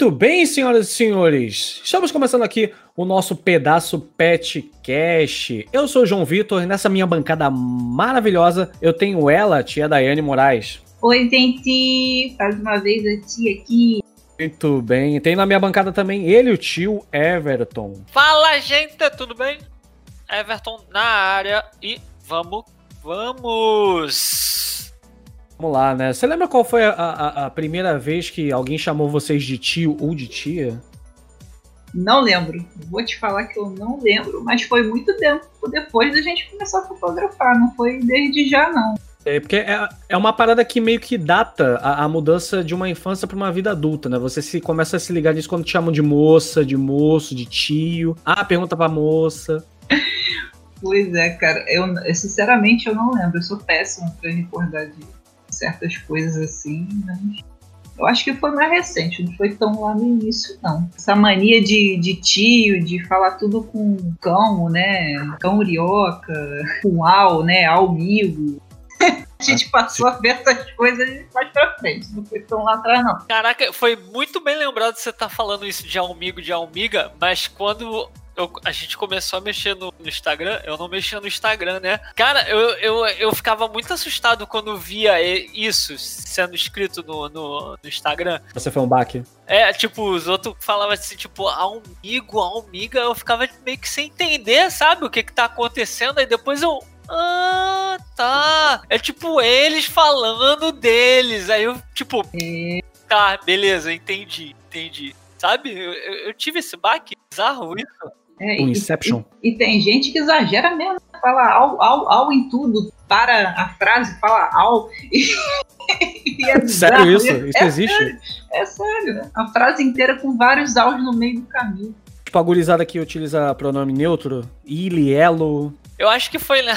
Muito bem, senhoras e senhores. Estamos começando aqui o nosso pedaço Pet Cash. Eu sou o João Vitor e nessa minha bancada maravilhosa eu tenho ela, tia Daiane Moraes. Oi, gente! Mais uma vez a tia aqui. Muito bem. Tem na minha bancada também ele, o tio Everton. Fala, gente, tudo bem? Everton na área e vamos, vamos! Vamos lá, né? Você lembra qual foi a, a, a, primeira vez que alguém chamou vocês de tio ou de tia? Não lembro. Vou te falar que eu não lembro, mas foi muito tempo depois da gente começar a fotografar. Não foi desde já, não. É porque é, é uma parada que meio que data a, a mudança de uma infância para uma vida adulta, né? Você se começa a se ligar nisso quando te chamam de moça, de moço, de tio. Ah, pergunta pra moça. Pois é, cara. Eu, sinceramente eu não lembro. Eu sou péssimo pra recordar disso certas coisas assim, mas eu acho que foi mais recente, não foi tão lá no início, não. Essa mania de, de tio, de falar tudo com cão, né? Cão urioca, com al, né? Almigo. A gente passou a ver essas coisas mais pra frente, não foi tão lá atrás, não. Caraca, foi muito bem lembrado você estar tá falando isso de almigo, de almiga, mas quando eu, a gente começou a mexer no, no, Instagram, eu não mexia no Instagram, né? Cara, eu, eu, eu ficava muito assustado quando via isso sendo escrito no, no, no Instagram. Você foi um baque? É, tipo, os outros falavam assim, tipo, amigo, amiga, eu ficava meio que sem entender, sabe, o que que tá acontecendo, aí depois eu, ah, tá. É tipo eles falando deles. Aí eu, tipo, tá, beleza, entendi, entendi. Sabe? Eu, eu tive esse baque bizarro isso. É, o Inception. E, e, tem gente que exagera mesmo, fala ao, ao, ao em tudo, para a frase, fala ao. E, e é sério isso? Isso é existe? Sério, é sério, né? A frase inteira com vários áudios no meio do caminho. Tipo, a gurizada que utiliza pronome neutro, ele, elo. Eu acho que foi, né?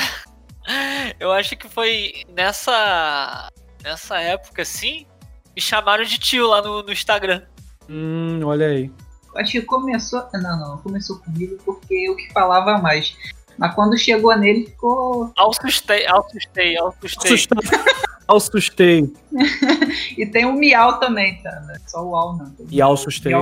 Eu acho que foi nessa. Nessa época, assim, me chamaram de tio lá no, no Instagram. Hum, olha aí. Acho que começou. Não, não, começou comigo porque eu que falava mais. Mas quando chegou nele, ficou. Assustei, assustei, assustei. Assustei. e tem o miau também, tá? Não é só o al, não. E assustei.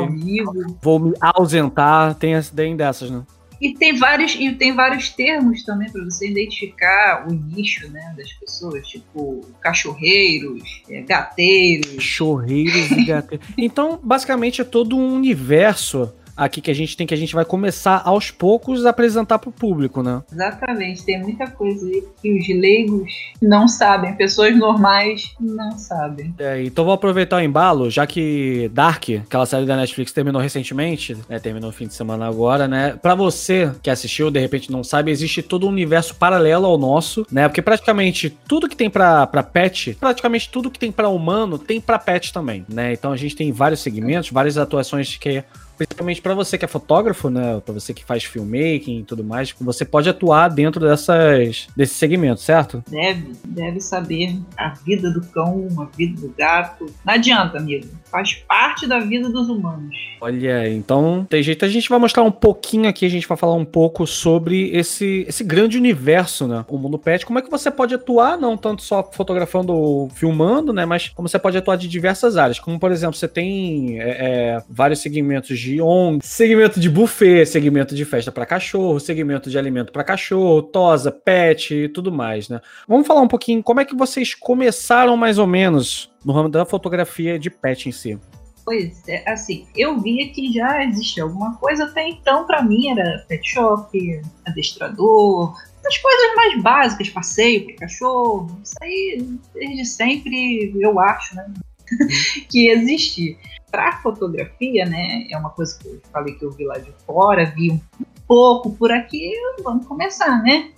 Vou me ausentar, tem, tem dessas, né? E tem vários, e tem vários termos também para você identificar o nicho né, das pessoas, tipo cachorreiros, é, gateiros. Cachorreiros e gateiros. então, basicamente, é todo um universo aqui que a gente tem que a gente vai começar aos poucos a apresentar para o público, né? Exatamente, tem muita coisa aí que os leigos não sabem, pessoas normais não sabem. É, então vou aproveitar o embalo, já que Dark, aquela série da Netflix terminou recentemente, né, terminou no fim de semana agora, né? Para você que assistiu, de repente não sabe, existe todo um universo paralelo ao nosso, né? Porque praticamente tudo que tem para pet, praticamente tudo que tem para humano tem para pet também, né? Então a gente tem vários segmentos, várias atuações que principalmente para você que é fotógrafo, né, para você que faz filmmaking e tudo mais, você pode atuar dentro dessas desse segmento, certo? Deve, deve saber a vida do cão, a vida do gato. Não adianta, amigo. Faz parte da vida dos humanos. Olha, então tem jeito. A gente vai mostrar um pouquinho aqui, a gente vai falar um pouco sobre esse, esse grande universo, né? O mundo pet. Como é que você pode atuar, não tanto só fotografando ou filmando, né? Mas como você pode atuar de diversas áreas. Como, por exemplo, você tem é, é, vários segmentos de de ONG, segmento de buffet, segmento de festa para cachorro, segmento de alimento para cachorro, tosa, pet e tudo mais, né? Vamos falar um pouquinho como é que vocês começaram mais ou menos no ramo da fotografia de pet em si. Pois é, assim, eu via que já existia alguma coisa até então, para mim era pet shop, adestrador, as coisas mais básicas, passeio para cachorro, isso aí desde sempre eu acho, né? que existia para fotografia, né? É uma coisa que eu falei que eu vi lá de fora, vi um pouco por aqui, vamos começar, né?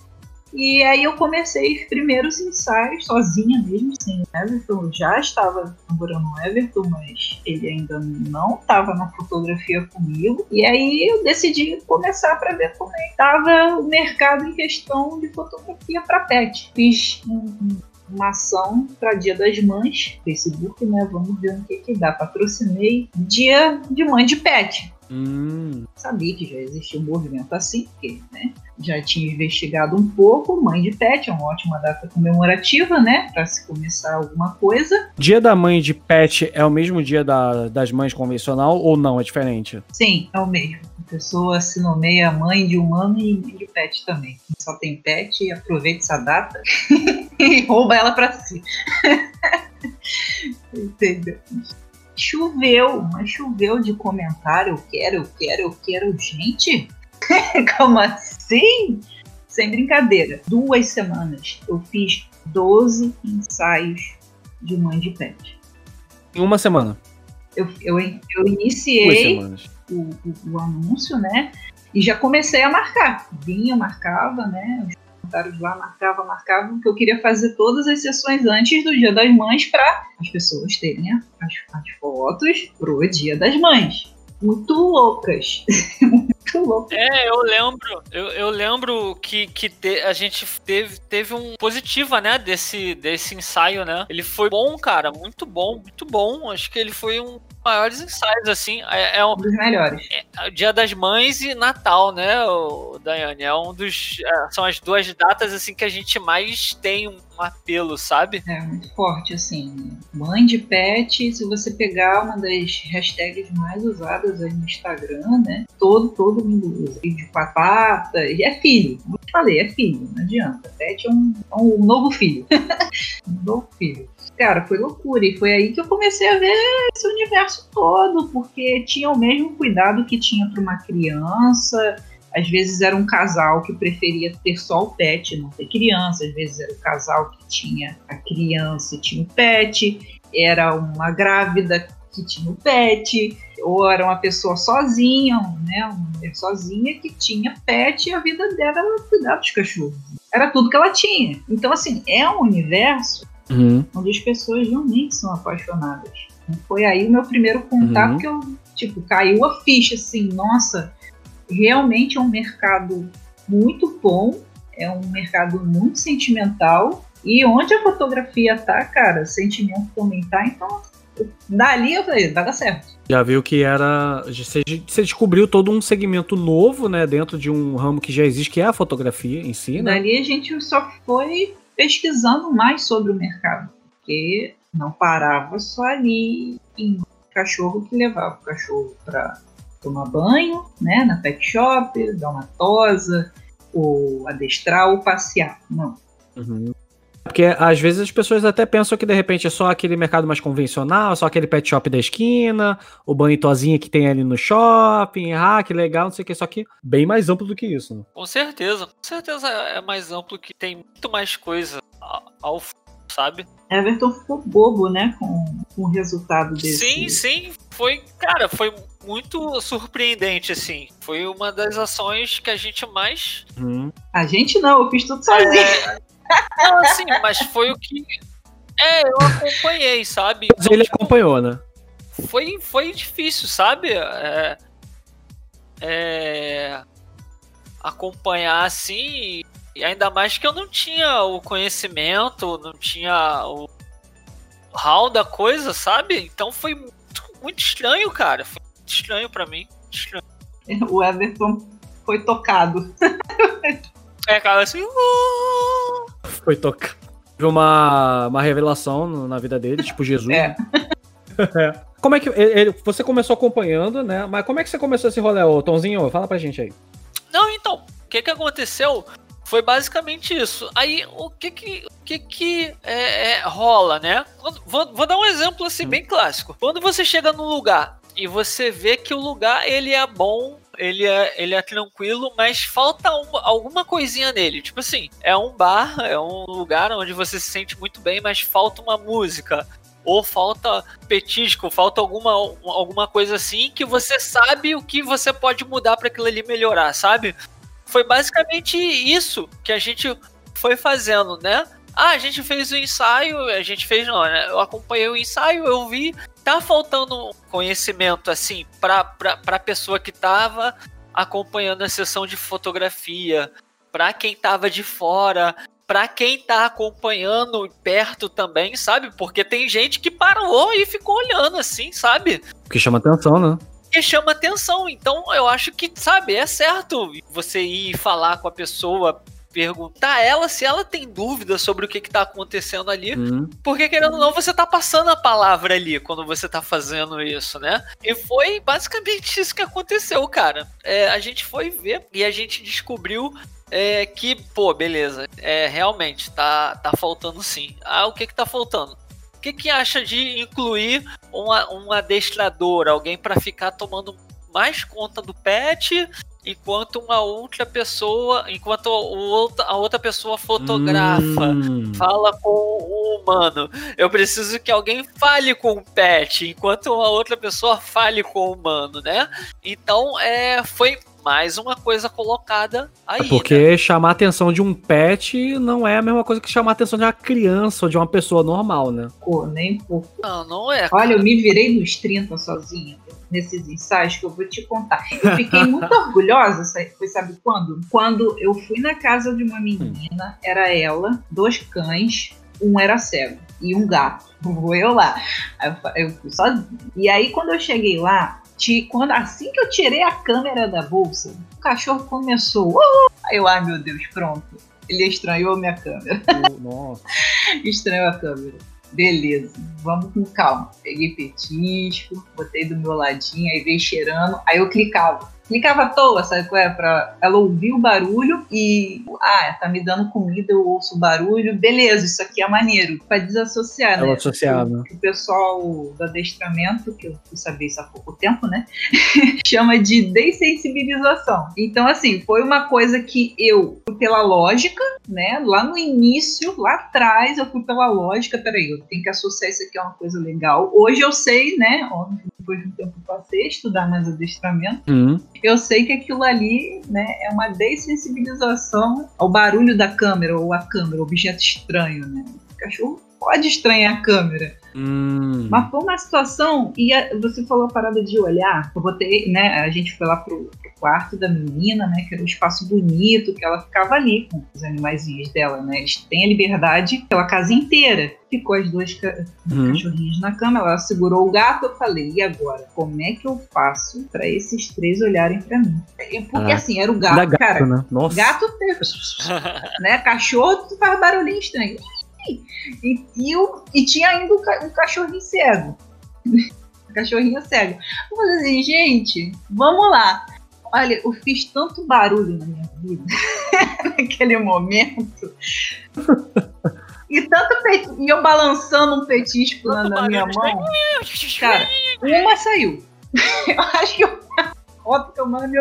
E aí eu comecei os primeiros ensaios sozinha mesmo, sem o Everton. Eu já estava namorando o Everton, mas ele ainda não estava na fotografia comigo. E aí eu decidi começar para ver como é estava o mercado em questão de fotografia para pet. Fiz um, uma ação para Dia das Mães, Facebook, né? Vamos ver o que, que dá. Patrocinei Dia de Mãe de Pet. Hum. Sabia que já existia um movimento assim, porque né, já tinha investigado um pouco. Mãe de Pet é uma ótima data comemorativa, né? Para se começar alguma coisa. Dia da mãe de Pet é o mesmo dia da, das mães convencional ou não? É diferente? Sim, é o mesmo. A pessoa se nomeia mãe de humano e mãe de pet também. Só tem pet, aproveita essa data e rouba ela para si. Entendeu? Choveu, mas choveu de comentário. Eu quero, eu quero, eu quero. Gente, como assim? Sem brincadeira. Duas semanas eu fiz 12 ensaios de mãe de pet. Em uma semana? Eu, eu, eu iniciei o, o, o, anúncio, né? E já comecei a marcar. Vinha, marcava, né? Os comentários lá, marcava, marcava, porque eu queria fazer todas as sessões antes do Dia das Mães para as pessoas terem as, as fotos pro Dia das Mães. Muito loucas. É, eu lembro. Eu, eu lembro que, que te, a gente teve, teve um positiva, né, desse, desse ensaio, né? Ele foi bom, cara. Muito bom, muito bom. Acho que ele foi um maiores ensaios, assim. É, é um dos melhores. É, Dia das Mães e Natal, né, o Daiane? É um dos. É, são as duas datas, assim, que a gente mais tem um apelo, sabe? É muito forte, assim. Mãe de pet, se você pegar uma das hashtags mais usadas aí no Instagram, né? Todo, todo mundo usa. Filho de papata. E é filho. Como eu falei, é filho. Não adianta. Pet é um, é um novo filho. um novo filho cara, foi loucura. E foi aí que eu comecei a ver esse universo todo, porque tinha o mesmo cuidado que tinha para uma criança. Às vezes era um casal que preferia ter só o pet, não ter criança. Às vezes era o um casal que tinha a criança e tinha o pet. Era uma grávida que tinha o pet. Ou era uma pessoa sozinha, né, uma mulher sozinha que tinha pet e a vida dela era cuidar dos cachorros. Era tudo que ela tinha. Então, assim, é um universo uhum. onde as pessoas realmente são apaixonadas. Foi aí o meu primeiro contato uhum. que eu, tipo, caiu a ficha, assim, nossa, realmente é um mercado muito bom, é um mercado muito sentimental, e onde a fotografia tá, cara, sentimento também tá, então dali eu falei, vai dar certo. Já viu que era. Você, você descobriu todo um segmento novo, né? Dentro de um ramo que já existe, que é a fotografia em si, né? Dali a gente só foi pesquisando mais sobre o mercado, porque não parava só ali em cachorro que levava o cachorro para tomar banho, né, na pet shop, dar uma tosa, ou adestrar ou passear. Não. Uhum. Porque às vezes as pessoas até pensam que de repente é só aquele mercado mais convencional, só aquele pet shop da esquina, o banho tozinha que tem ali no shopping, ah, que legal, não sei o que, só que bem mais amplo do que isso. Né? Com certeza, com certeza é mais amplo que tem muito mais coisa ao sabe? Everton ficou bobo, né, com, com o resultado desse. Sim, sim, foi, cara, foi muito surpreendente, assim. Foi uma das ações que a gente mais. Hum. A gente não, eu fiz tudo sozinho. É... Não, assim, mas foi o que. É, eu acompanhei, sabe? Mas ele tipo, acompanhou, né? Foi, foi difícil, sabe? É, é, acompanhar assim. E ainda mais que eu não tinha o conhecimento, não tinha o hall da coisa, sabe? Então foi muito, muito estranho, cara. Foi muito estranho para mim. Estranho. O Everton foi tocado. É, cara, assim. Uh... Foi tocar. Teve uma, uma revelação na vida dele, tipo Jesus. É. é. Como é que. Ele, você começou acompanhando, né? Mas como é que você começou esse rolê, ô Tomzinho? Fala pra gente aí. Não, então, o que que aconteceu foi basicamente isso. Aí, o que que, o que, que é, é, rola, né? Vou, vou, dar um exemplo assim, hum. bem clássico. Quando você chega num lugar e você vê que o lugar ele é bom ele é, ele é tranquilo, mas falta uma, alguma coisinha nele. Tipo assim, é um bar, é um lugar onde você se sente muito bem, mas falta uma música. Ou falta petisco, falta alguma, alguma coisa assim que você sabe o que você pode mudar para aquilo ali melhorar, sabe? Foi basicamente isso que a gente foi fazendo, né? Ah, a gente fez o ensaio, a gente fez não, né? Eu acompanhei o ensaio, eu vi, tá faltando conhecimento assim para para pessoa que tava acompanhando a sessão de fotografia, para quem tava de fora, para quem tá acompanhando perto também, sabe? Porque tem gente que parou e ficou olhando assim, sabe? Que chama atenção, né? porque chama atenção. Então eu acho que, sabe, é certo você ir falar com a pessoa, perguntar a ela se ela tem dúvida sobre o que, está acontecendo ali. Uhum. Porque, querendo ou não, você tá passando a palavra ali quando você tá fazendo isso, né? E foi basicamente isso que aconteceu, cara. É, a gente foi ver e a gente descobriu é, que, pô, beleza, é, realmente, tá, tá faltando sim. Ah, o que que tá faltando? O que que acha de incluir uma, um adestrador, alguém para ficar tomando mais conta do pet enquanto uma outra pessoa, enquanto o, a outra pessoa fotografa, hum. fala com o humano. Eu preciso que alguém fale com o pet, enquanto uma outra pessoa fale com o humano, né? Então, é, foi mais uma coisa colocada aí. É porque né? chamar a atenção de um pet não é a mesma coisa que chamar a atenção de uma criança ou de uma pessoa normal, né? Pô, nem pouco. Não, não é. Cara. Olha, eu me virei nos 30 sozinha nesses ensaios que eu vou te contar. Eu fiquei muito orgulhosa, foi sabe quando? Quando eu fui na casa de uma menina, era ela, dois cães, um era cego e um gato. Vou eu lá. Eu, fui sozinha. E aí, quando eu cheguei lá, quando, assim que eu tirei a câmera da bolsa, o cachorro começou. Aí eu, ai meu Deus, pronto. Ele estranhou a minha câmera. Nossa. estranhou a câmera. Beleza, vamos com calma. Peguei petisco, botei do meu ladinho, aí veio cheirando, aí eu clicava clicava à toa, sabe qual é? Pra ela ouvir o barulho e, ah, tá me dando comida, eu ouço o barulho, beleza, isso aqui é maneiro. Pra desassociar, ela né? Associada. O, o pessoal do adestramento, que eu fui saber isso há pouco tempo, né? chama de dessensibilização. Então, assim, foi uma coisa que eu pela lógica, né? Lá no início, lá atrás, eu fui pela lógica, peraí, eu tenho que associar isso aqui a uma coisa legal. Hoje eu sei, né? Depois de um tempo passei a estudar mais adestramento. Uhum eu sei que aquilo ali né, é uma dessensibilização ao barulho da câmera ou a câmera, objeto estranho. Né? O cachorro pode estranhar a câmera. Hum. Mas foi uma situação, e a, você falou a parada de olhar, eu botei, né, a gente foi lá pro, pro, quarto da menina, né, que era um espaço bonito, que ela ficava ali com os animaizinhos dela, né, eles têm a liberdade pela casa inteira. Ficou as duas ca hum. cachorrinhas na cama, ela segurou o gato, eu falei, e agora? Como é que eu faço para esses três olharem para mim? Porque ah, assim, era o gato, gato cara. Né? Nossa. Gato, né, cachorro, tu faz barulhinho estranho e, e, o, e tinha ainda um cachorrinho cego. um cachorrinho cego. Eu falei assim, gente, vamos lá. Olha, eu fiz tanto barulho na minha vida naquele momento. E tanto pet... e eu balançando um petisco na, na minha mão. Cara, uma saiu. eu acho que eu... a foto que eu mando.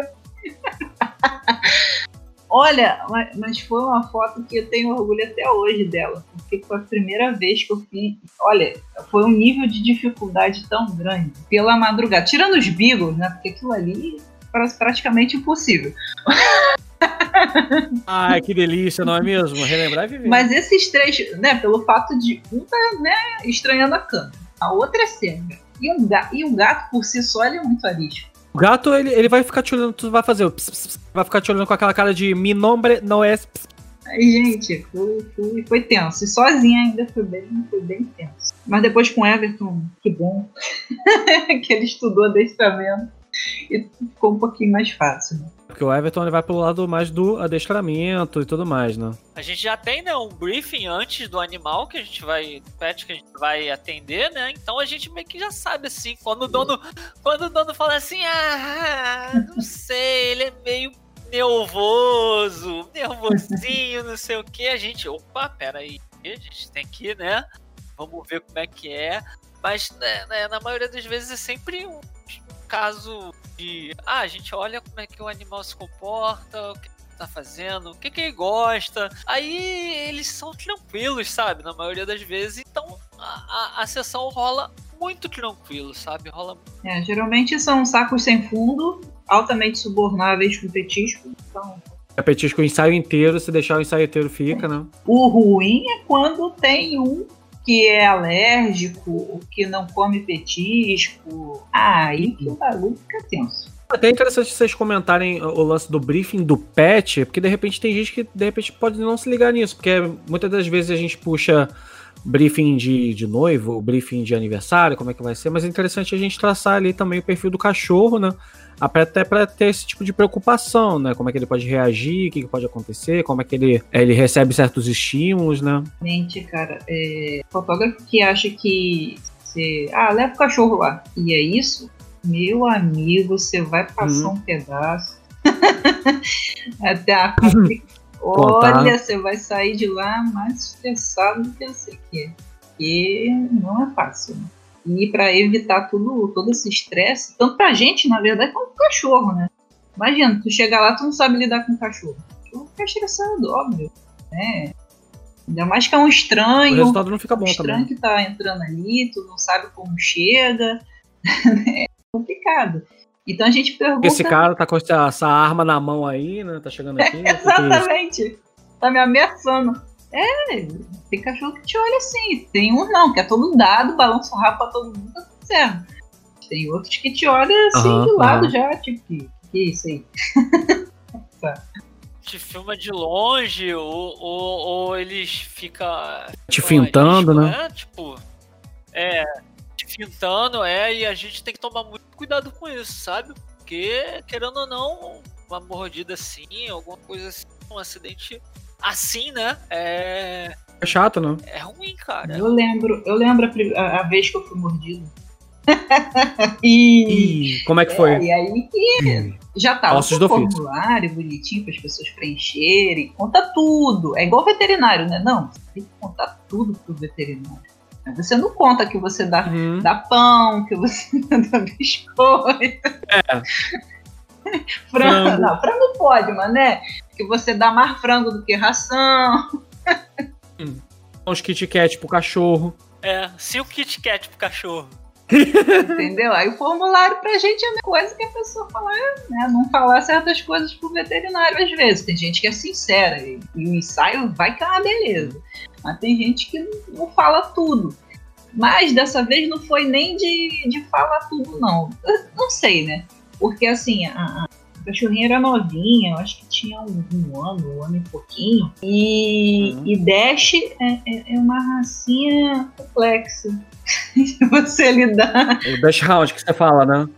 Olha, mas foi uma foto que eu tenho orgulho até hoje dela, porque foi a primeira vez que eu fiz. Olha, foi um nível de dificuldade tão grande pela madrugada. Tirando os bigos, né? Porque aquilo ali parece praticamente impossível. Ai, que delícia, não é mesmo? Relembrar e viver. Mas esses três, né, pelo fato de um tá, né, estranhando a cama, a outra é cega. E, um, e o gato, por si só, ele é muito arisco. O gato, ele, ele vai ficar te olhando, tu vai fazer o ps, ps, vai ficar te olhando com aquela cara de mi nombre não é. Aí, gente, foi, foi, foi tenso. E sozinha ainda foi bem, foi bem tenso. Mas depois com Everton, que bom que ele estudou adestramento e ficou um pouquinho mais fácil. Né? Porque o Everton ele vai pelo lado mais do adestramento e tudo mais, né? A gente já tem né, um briefing antes do animal que a gente vai. pet que a gente vai atender, né? Então a gente meio que já sabe assim. Quando o dono. Quando o dono fala assim, ah, não sei, ele é meio nervoso, nervosinho, não sei o que, a gente, opa, peraí, a gente tem que, né? Vamos ver como é que é. Mas né, né, na maioria das vezes é sempre um caso de. Ah, a gente olha como é que o animal se comporta, o que tá fazendo, o que, que ele gosta. Aí eles são tranquilos, sabe? Na maioria das vezes. Então a, a, a sessão rola muito tranquilo, sabe? Rola. É, geralmente são sacos sem fundo, altamente subornáveis com petisco. Então. É petisco o ensaio inteiro, se deixar o ensaio inteiro fica, né? O ruim é quando tem um que é alérgico, que não come petisco. Ah, aí que o bagulho fica tenso. Até é interessante vocês comentarem o lance do briefing do pet, porque de repente tem gente que de repente pode não se ligar nisso, porque muitas das vezes a gente puxa briefing de, de noivo, briefing de aniversário, como é que vai ser, mas é interessante a gente traçar ali também o perfil do cachorro, né? Até para ter esse tipo de preocupação, né? Como é que ele pode reagir, o que, que pode acontecer, como é que ele, ele recebe certos estímulos, né? Gente, cara, é, fotógrafo que acha que você. Ah, leva o cachorro lá. E é isso, meu amigo, você vai passar hum. um pedaço. Até a Olha, você vai sair de lá mais estressado do que você quer. Porque não é fácil. Né? E para evitar tudo, todo esse estresse, tanto pra gente, na verdade, quanto pro cachorro, né? Imagina, tu chegar lá, tu não sabe lidar com o cachorro. Tu fica estressado, óbvio. Né? Ainda mais que é um estranho. O resultado não fica bom um estranho também. que tá entrando ali, tu não sabe como chega. é complicado. Então a gente pergunta. Esse cara tá com essa, arma na mão aí, né? Tá chegando aqui. É, exatamente. Tá me ameaçando. É, tem cachorro que te olha assim. Tem uns não, que é todo dado, balança o rabo pra todo mundo, tá tudo certo. Tem outros que te olham assim uhum, de lado uhum. já, tipo, que, que é isso aí? tá. Te filma de longe, ou, ou, ou eles ficam. Te fintando, né? né? Tipo, é fintando, é, e a gente tem que tomar muito cuidado com isso, sabe? Porque, querendo ou não, uma mordida assim, alguma coisa assim, um acidente assim, né? É. É chato, não? É ruim, cara. Eu lembro, eu lembro a, a vez que eu fui mordido. e... e... como é que foi? É, e aí que já tava Ossos o formulário bonitinho para as pessoas preencherem, conta tudo. É igual veterinário, né? Não, você tem que contar tudo pro veterinário. Você não conta que você dá, uhum. dá pão, que você dá biscoito. É. frango. Não, frango pode, mas né? Que você dá mais frango do que ração. Hum. Uns Kit Kat pro cachorro. É, cinco Kit Kat pro cachorro. Entendeu? Aí o formulário pra gente é a mesma coisa que a pessoa falar, né? Não falar certas coisas pro veterinário às vezes. Tem gente que é sincera e, e o ensaio vai que é uma beleza. Mas tem gente que não fala tudo. Mas dessa vez não foi nem de, de falar tudo, não. Eu não sei, né? Porque assim, a, a cachorrinha era novinha, eu acho que tinha um, um ano, um ano e pouquinho. E, uhum. e Dash é, é, é, uma racinha complexa de você lidar. O Dash Round que você fala, né?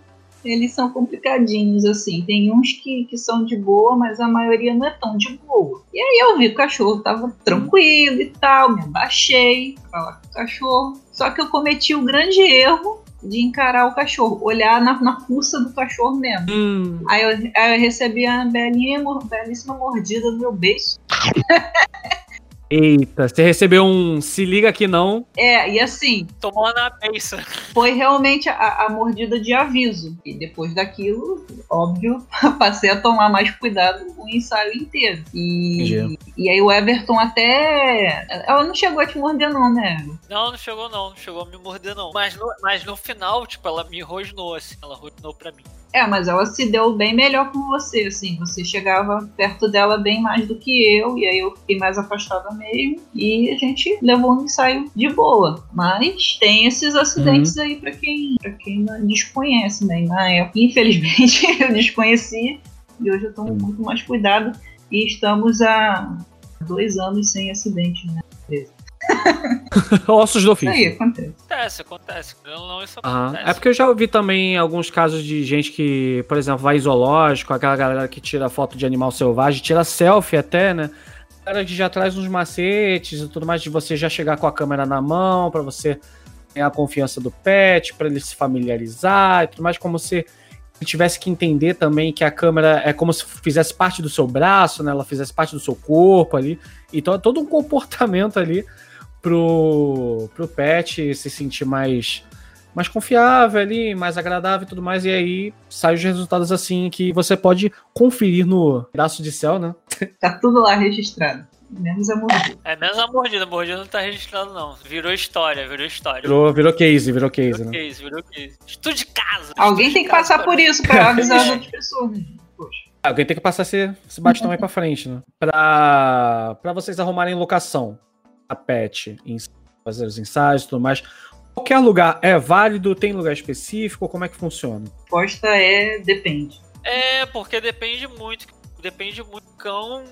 eles são complicadinhos, assim. Tem uns que, que são de boa, mas a maioria não é tão de boa. E aí eu vi que o cachorro tava tranquilo e tal, me abaixei pra falar com o cachorro. Só que eu cometi o grande erro de encarar o cachorro, olhar na, na pulsa do cachorro mesmo. Hum. Aí, eu, aí eu recebi a belíssima mordida no meu beiço. Eita, você recebeu um se liga que não. É, e assim. Tomou na beça. Foi realmente a, a, mordida de aviso. E depois daquilo, óbvio, passei a tomar mais cuidado com o ensaio inteiro. E, e aí o Everton até. Ela não chegou a te morder, não, né? Não, não chegou, não. Não chegou a me morder, não. Mas no, mas no final, tipo, ela me rosnou, assim. Ela rosnou pra mim. É, mas ela se deu bem melhor com você, assim. Você chegava perto dela bem mais do que eu, e aí eu fiquei mais afastada mesmo. E a gente levou um ensaio de boa. Mas tem esses acidentes uhum. aí para quem, pra quem não desconhece, né? Na época, infelizmente, eu desconheci. E hoje eu tomo muito mais cuidado. E estamos há dois anos sem acidente, né? Ossos do ofício. Aí, acontece. Acontece, acontece. Não, isso acontece. É porque eu já ouvi também alguns casos de gente que, por exemplo, vai zoológico, aquela galera que tira foto de animal selvagem, tira selfie até, né? A galera que já traz uns macetes e tudo mais, de você já chegar com a câmera na mão, para você ganhar a confiança do pet, para ele se familiarizar e tudo mais, como se ele tivesse que entender também que a câmera é como se fizesse parte do seu braço, né? Ela fizesse parte do seu corpo ali. Então é todo um comportamento ali pro, pro pet se sentir mais, mais confiável ali, mais agradável e tudo mais. E aí saem os resultados assim que você pode conferir no braço de céu, né? Tá tudo lá registrado. Menos a mordida. É, menos a mordida. A mordida não tá registrado, não. Virou história, virou história. Virou, virou case, virou case, virou né? Case, virou case. Estudo de casa. Alguém tem que passar por isso pra avisar as outras pessoas. Né? Poxa. Alguém tem que passar esse, esse bastão aí pra frente, né? Pra, pra vocês arrumarem locação pet, fazer os ensaios e tudo mais. Qualquer lugar é válido? Tem lugar específico? Como é que funciona? A resposta é depende. É, porque depende muito. Depende muito do cão.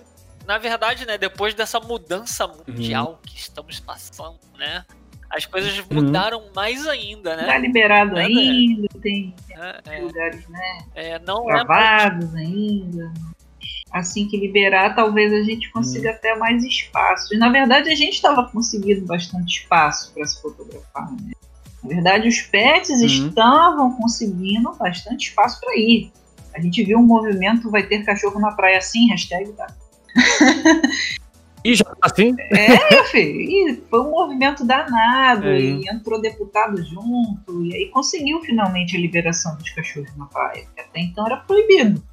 na verdade, né, depois dessa mudança mundial uhum. que estamos passando, né? As coisas uhum. mudaram mais ainda, né? Tá liberado é, ainda, tem, tem é, é, lugares, né? É, não gravados ainda. Assim que liberar, talvez a gente consiga uhum. até mais espaço. E na verdade a gente estava conseguindo bastante espaço para se fotografar, né? Na verdade, os pets uhum. estavam conseguindo bastante espaço para ir. A gente viu um movimento, vai ter cachorro na praia assim, hashtag tá. E já tá assim? É, filho. foi um movimento danado. É. E entrou deputado junto. E aí conseguiu finalmente a liberação dos cachorros na praia. Que até então era proibido.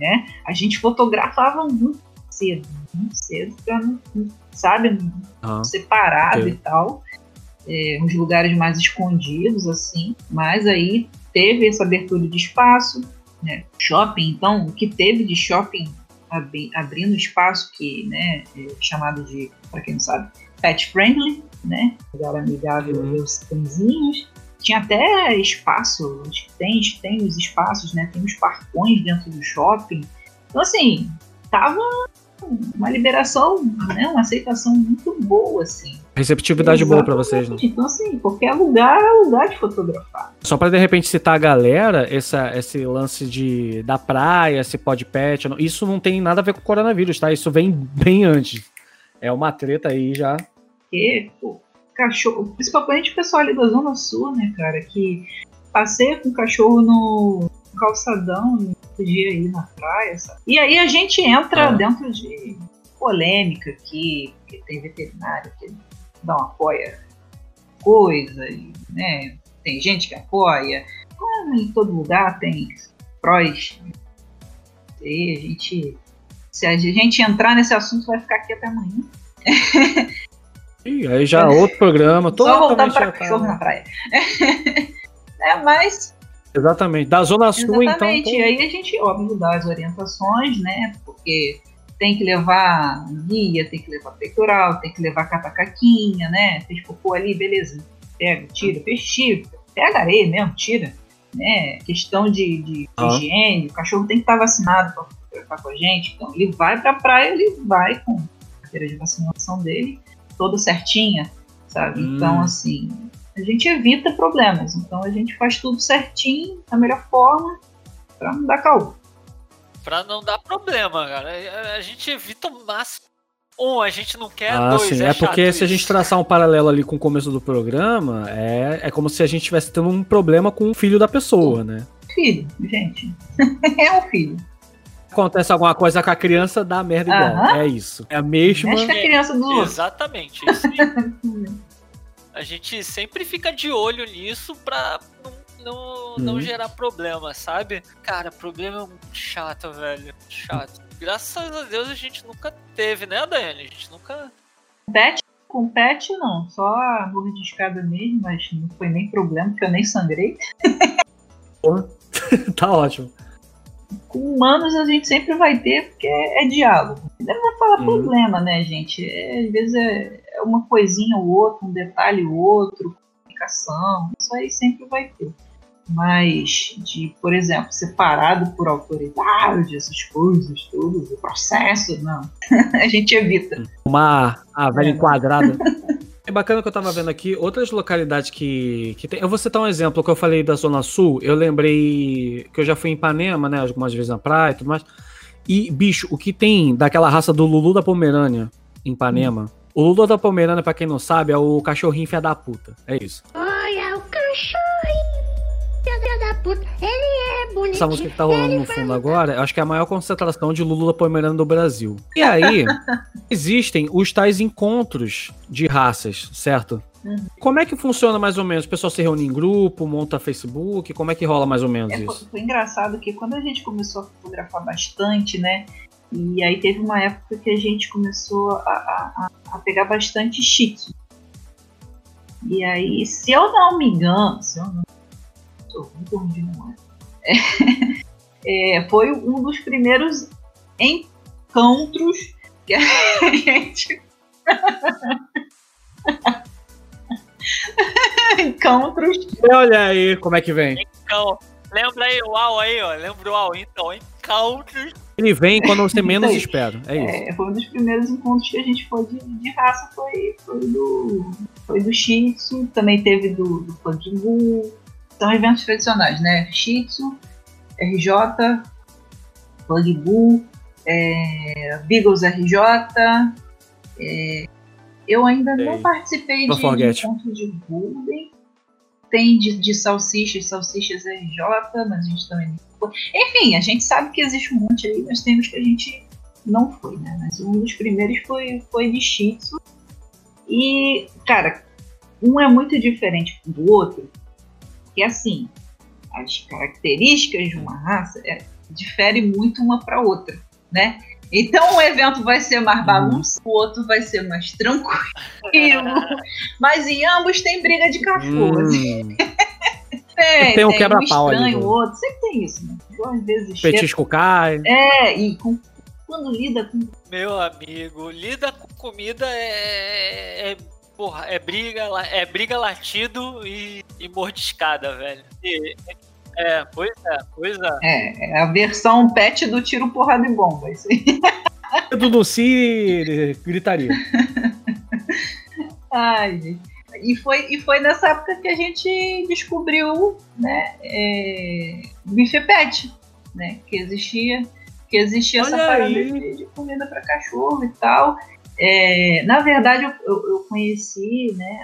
Né? A gente fotografava muito cedo. Muito cedo pra não, sabe, ah, separado okay. e tal. É, uns lugares mais escondidos, assim. Mas aí teve essa abertura de espaço. Né? Shopping, então, o que teve de shopping abri, abrindo espaço que, né, é chamado de, para quem não sabe, pet friendly, né, lugar amigável uhum. aos cãezinhos. Tinha até espaço, acho que tem, tem os espaços, né, tem os parcões dentro do shopping. Então, assim, tava uma liberação, né, uma aceitação muito boa, assim. Receptividade Exatamente. boa para vocês, né? Então, assim, qualquer lugar é lugar de fotografar. Só para de repente citar a galera, essa, esse lance de da praia, se pode pet, isso não tem nada a ver com o coronavírus, tá? Isso vem bem antes. É uma treta aí já. Que, pô, cachorro, principalmente o pessoal ali da Zona Sul, né, cara, que passeia com o cachorro no calçadão, não podia ir na praia, sabe? E aí a gente entra ah. dentro de polêmica aqui, porque tem veterinário que não apoia coisa, né? Tem gente que apoia. Como em todo lugar tem prós. E a gente, se a gente entrar nesse assunto, vai ficar aqui até amanhã. E aí já é outro programa. Só voltar para cachorro na praia. é, mas Exatamente. Da Zona Sul, Exatamente. então. Exatamente. Aí a gente, óbvio, dá as orientações, né? Porque tem que levar guia, tem que levar peitoral, tem que levar catacaquinha, né? Fez cocô ali, beleza. Pega, tira, fez tira, pega areia mesmo, tira. Né? Questão de, de ah. higiene, o cachorro tem que estar vacinado para fotografar com a gente. Então ele vai para a praia, ele vai com a carteira de vacinação dele toda certinha, sabe? Hum. Então, assim, a gente evita problemas. Então a gente faz tudo certinho, da melhor forma, para não dar caô pra não dar problema, cara. A gente evita o máximo. Um, a gente não quer, ah, dois, sim. é, é porque se a gente traçar um paralelo ali com o começo do programa, é, é como se a gente estivesse tendo um problema com o filho da pessoa, né? Filho, gente. é um filho. Acontece alguma coisa com a criança, dá merda igual. É isso. É a mesma. Acho que a criança do Exatamente. Isso a gente sempre fica de olho nisso pra não não, não uhum. gerar problema, sabe? Cara, problema é muito chato, velho. Chato. Graças a Deus a gente nunca teve, né, Daiane? A gente nunca. Pet, com pet não, só a morra de escada mesmo, mas não foi nem problema, porque eu nem sangrei. tá ótimo. Com humanos a gente sempre vai ter, porque é, é diálogo. Não vai falar uhum. problema, né, gente? É, às vezes é, é uma coisinha ou outra, um detalhe ou outro, comunicação, isso aí sempre vai ter mas de, por exemplo, separado por autoridade, essas coisas todas, o processo, não. a gente evita. Uma a velha é. enquadrada. É bacana que eu tava vendo aqui outras localidades que, que tem. Eu vou citar um exemplo que eu falei da Zona Sul. Eu lembrei que eu já fui em Ipanema, né? Algumas vezes na praia e tudo mais. E, bicho, o que tem daquela raça do Lulu da Pomerânia em Ipanema? Hum. O Lulu da Pomerânia, pra quem não sabe, é o cachorrinho fia da puta. É isso. Olha o cachorrinho da puta. Bonito. Essa música que tá rolando no fundo agora, eu acho que é a maior concentração de Lula Pomerano do Brasil. E aí, existem os tais encontros de raças, certo? Uhum. Como é que funciona mais ou menos? O pessoal se reúne em grupo, monta Facebook? Como é que rola mais ou menos é, isso? Foi engraçado que quando a gente começou a fotografar bastante, né? E aí teve uma época que a gente começou a, a, a pegar bastante chique. E aí, se eu não me engano, se eu não muito memória. É, é, foi um dos primeiros encontros que a gente. encontros. Olha aí como é que vem. Então, lembra aí o UAU aí, ó. Lembra o UAU? Então, encontros Ele vem quando você menos aí. espera. É isso. É, foi um dos primeiros encontros que a gente foi de, de raça, foi, foi do foi do Shih Tzu, também teve do, do Pug Bull. São eventos tradicionais, né? Shih Tzu, RJ, Pug Bull, é, Beagles RJ. é, eu ainda não Sei. participei de, de encontro de Golden. Tem de, de salsichas, salsichas RJ, mas a gente também não foi. Enfim, a gente sabe que existe um monte aí, mas temos que a gente não foi, né? Mas um dos primeiros foi, foi de Shih Tzu. E, cara, um é muito diferente do outro, que assim, as características de uma raça é, diferem muito uma para outra, né? Então um evento vai ser mais bagunça, o outro vai ser mais tranquilo, mas em ambos tem briga de cachorro. Hum, Tem, Tem um um quebra-pau ali estranho, do- o outro, sempre tem isso, né? Às vezes petisco cai. É, e com- quando lida com Meu amigo, lida com comida é. é porra, é briga, é briga latido e, e mordiscada, velho. E- é, pois é, pois é. É, é a versão pet do tiro, porrada e bomba. Isso aí. Do Lucy gritaria. Ai, gente. E foi, e foi nessa época que a gente descobriu, né, é, bife pet, né, que existia, que existia essa Olha parada aí. de, de comida para cachorro e tal. É, na verdade, eu, eu, eu conheci, né,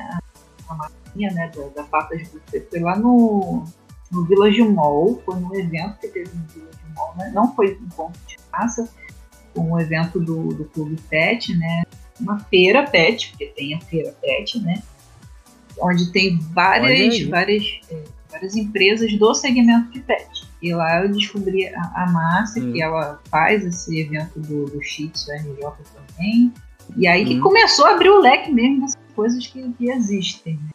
a, a marquinha, né, da, da Patas Buffet, foi lá no, no Village Mall, foi num evento que teve no Village Mall, né, não foi um ponto de foi um evento do, do Clube Pet, né, uma feira pet, porque tem a feira pet, né? Onde tem várias, várias, é, várias empresas do segmento de pet. E lá eu descobri a, a Márcia, Hum. que ela faz esse evento do, do Shih Tzu RJ também. E aí que Hum. começou a abrir o leque mesmo das coisas que, que existem. né?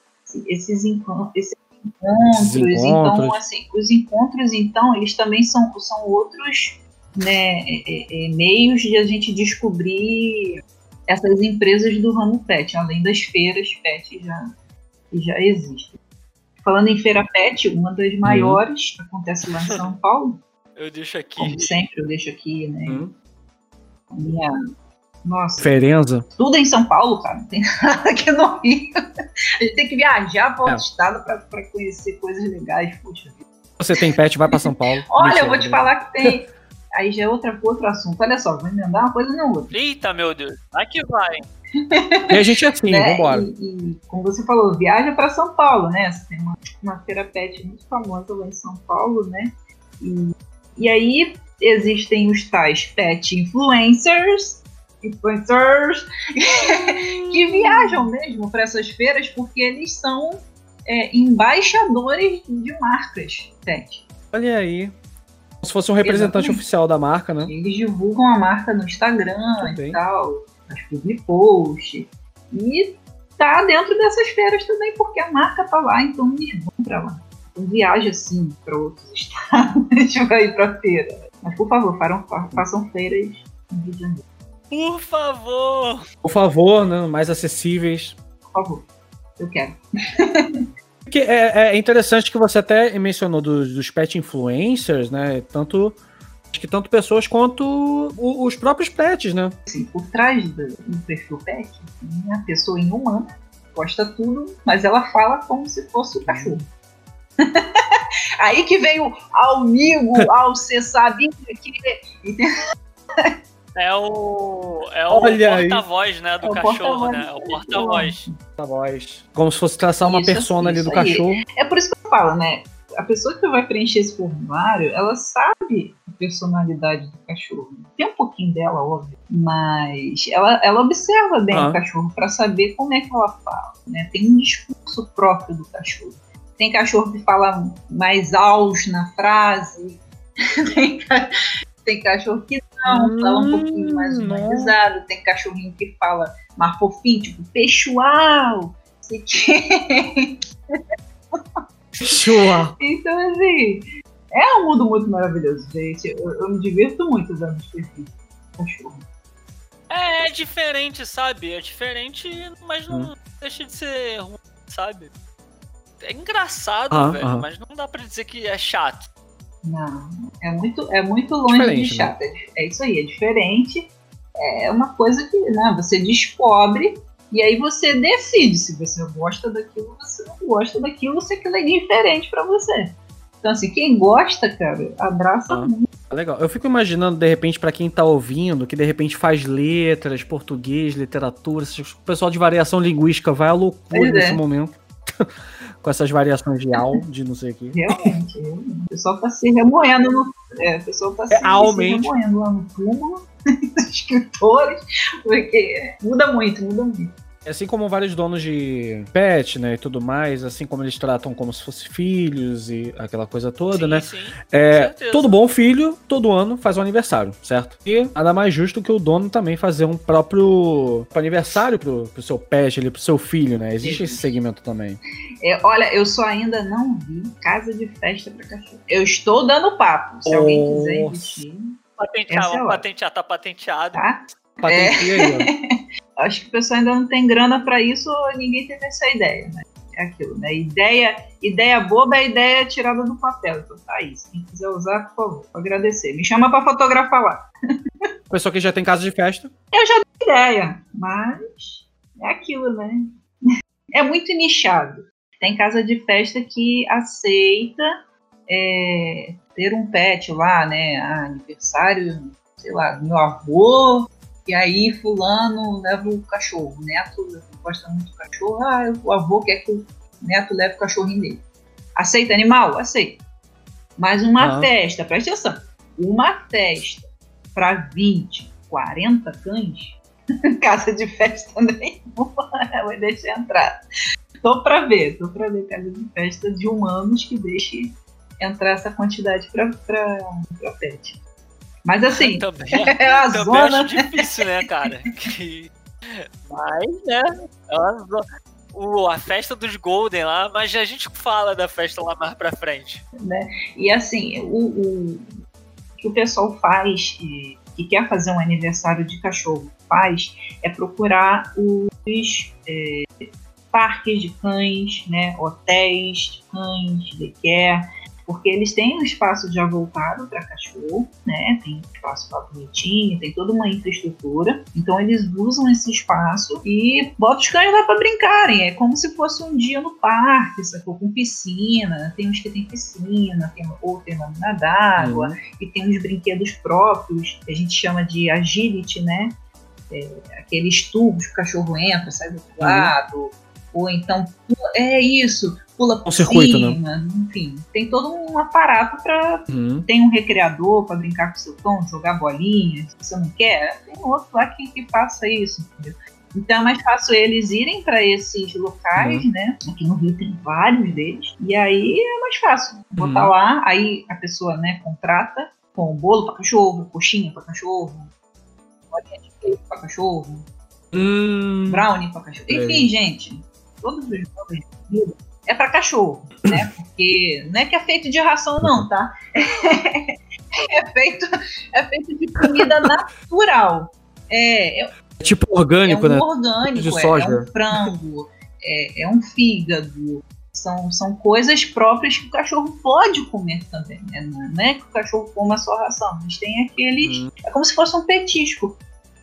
Esses, encon- esses encontros, Esses então, encontros. assim, os encontros, então, eles também são, são outros né, é, é, é, meios de a gente descobrir essas empresas do ramo pet, além das feiras pet já, que já existem. Falando em feira pet, uma das Uhum. maiores que acontece lá em São Paulo, Eu deixo aqui. como sempre, eu deixo aqui, né? Hum. Minha... Nossa, Diferença. tudo em São Paulo, cara, não tem nada aqui no Rio. A gente tem que viajar para outro É. estado para conhecer coisas legais. Puxa vida. Você tem pet, vai pra São Paulo. Olha, Mentira, eu vou te né? falar que tem. Aí já é outra, outro assunto. Olha só, vou emendar uma coisa na outra. Eita, meu Deus. Aqui vai. E a gente é assim, né? vambora. E, e, como você falou, viaja para São Paulo, né? Você tem uma, uma feira pet muito famosa lá em São Paulo, né? E, e aí existem os tais pet influencers, influencers que viajam mesmo para essas feiras porque eles são é, embaixadores de marcas pet. Olha aí. Como se fosse um representante Exatamente. oficial da marca, né? Eles divulgam a marca no Instagram e tal, nas public posts. E tá dentro dessas feiras também, porque a marca tá lá, então eles vão pra lá. Então viaja assim para outros estados, vai ir pra feira. Mas por favor, façam, façam feiras no Rio de Janeiro, Por favor. Por favor, né? Mais acessíveis. por favor. Eu quero. Que é, é interessante que você até mencionou dos, dos pet influencers, né? Tanto acho que tanto pessoas quanto o- os próprios pets, né? Assim, por trás do, do perfil pet, a pessoa inumana, posta tudo, mas ela fala como se fosse o cachorro. Aí que vem o amigo, ao você sabe que. É o. É o porta-voz, né? Do É cachorro, porta-voz né? É o porta-voz. A voz. Como se fosse traçar uma Isso, persona ali isso do aí. cachorro. É por isso que eu falo, né? A pessoa que vai preencher esse formulário, ela sabe a personalidade do cachorro. Tem um pouquinho dela, óbvio, mas ela, ela observa bem Ah. o cachorro para saber como é que ela fala, né? Tem um discurso próprio do cachorro. Tem cachorro que fala mais aos na frase, tem, ca- tem cachorro que não, fala um pouquinho mais Hum, humanizado, tem cachorrinho que fala mais fofinho, tipo peixual, sei que. Então, assim, é um mundo muito maravilhoso, gente. Eu, eu me divirto muito usando os perfis cachorro. É, é diferente, sabe? É diferente, mas não Hum. deixa de ser ruim, sabe? É engraçado, Ah, velho, ah. mas não dá pra dizer que é chato. Não, é muito, é muito longe Diferente, de chato. É, é isso aí, é diferente. É uma coisa que né, você descobre e aí você decide se você gosta daquilo, você não gosta daquilo, se aquilo é diferente pra você. Então, assim, quem gosta, cara, abraça Ah. muito. Legal. Eu fico imaginando, de repente, pra quem tá ouvindo, que de repente faz letras, português, literatura, o pessoal de variação linguística vai à loucura é. nesse momento. Com essas variações de al, de não sei o quê. Realmente. realmente. O pessoal tá se remoendo no. É, o pessoal tá se, se Realmente. remoendo lá no túmulo dos escritores, porque muda muito, muda muito. Assim como vários donos de pet, né, e tudo mais, assim como eles tratam como se fossem filhos e aquela coisa toda, sim, né? sim. É, todo bom filho, todo ano faz um aniversário, certo? E nada mais justo que o dono também fazer um próprio aniversário pro, pro seu pet, ali, pro seu filho, né? Existe esse segmento também. É, olha, eu só ainda não vi casa de festa pra cachorro. Eu estou dando papo. Se alguém quiser investir, Patentear, é patentear, tá patenteado. tá? Patenteia aí, Acho que o pessoal ainda não tem grana pra isso ninguém teve essa ideia, né? É aquilo, né? Ideia, ideia boba é ideia tirada do papel. Então tá isso. Quem quiser usar, por favor, vou agradecer. Me chama pra fotografar lá. pessoal que já tem casa de festa. ideia, mas é aquilo, né? É muito nichado. Tem casa de festa que aceita é, ter um pet lá, né? Ah, aniversário, sei lá, do meu avô, e aí fulano leva o cachorro. O neto gosta muito do cachorro, ah, o avô quer que o neto leve o cachorrinho dele. Aceita animal? Aceita. Mas uma Ah. festa, presta atenção, uma festa para 20, 40 cães, casa de festa nenhuma, vai deixar entrar. Tô pra ver, tô pra ver casa de festa de humanos que deixe entrar essa quantidade pra pet. Mas assim, Também, é a também zona. acho difícil, né, cara? Que- Mas, né? é uma zo- O, a festa dos Golden lá, mas a gente fala da festa lá mais pra frente. E assim, o, o que o pessoal faz, e, que quer fazer um aniversário de cachorro, faz, é procurar os é, parques de cães, né, hotéis de cães, daycare, porque eles têm um espaço já voltado para cachorro, né, tem um espaço lá bonitinho, tem toda uma infraestrutura, então eles usam esse espaço e botam os cães lá para brincarem, é como se fosse um dia no parque, sacou? Com piscina, tem uns que tem piscina, tem, ou tem lâmina d'água, e tem uns brinquedos próprios, que a gente chama de agility, né? É, aqueles tubos que o cachorro entra, sai do outro Uhum. lado, ou então, é isso, pula por Um circuito, né? cima, enfim, tem todo um aparato para Uhum. tem um recreador para brincar com seu cão, jogar bolinha, se você não quer, tem outro lá que, que faça isso, entendeu? Então é mais fácil eles irem para esses locais, Uhum. né? Aqui no Rio tem vários deles. E aí é mais fácil. Botar Uhum. lá, aí a pessoa, né, contrata com bolo para cachorro, coxinha para cachorro, bolinha de queijo para cachorro, Hum, brownie para cachorro. É. Enfim, gente, todos os bolos de comida é para cachorro, né? Porque não é que é feito de ração, não, tá? É feito, é feito de comida natural. É, é, é tipo é orgânico, um né? orgânico, De é, é soja. um frango, é, é um fígado. São, são coisas próprias que o cachorro pode comer também. Né? Não é que o cachorro coma só ração, mas tem aqueles. Hum. É como se fosse um petisco,